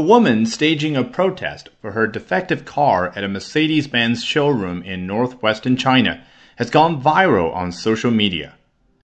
A woman staging a protest for her defective car at a Mercedes Benz showroom in northwestern China has gone viral on social media.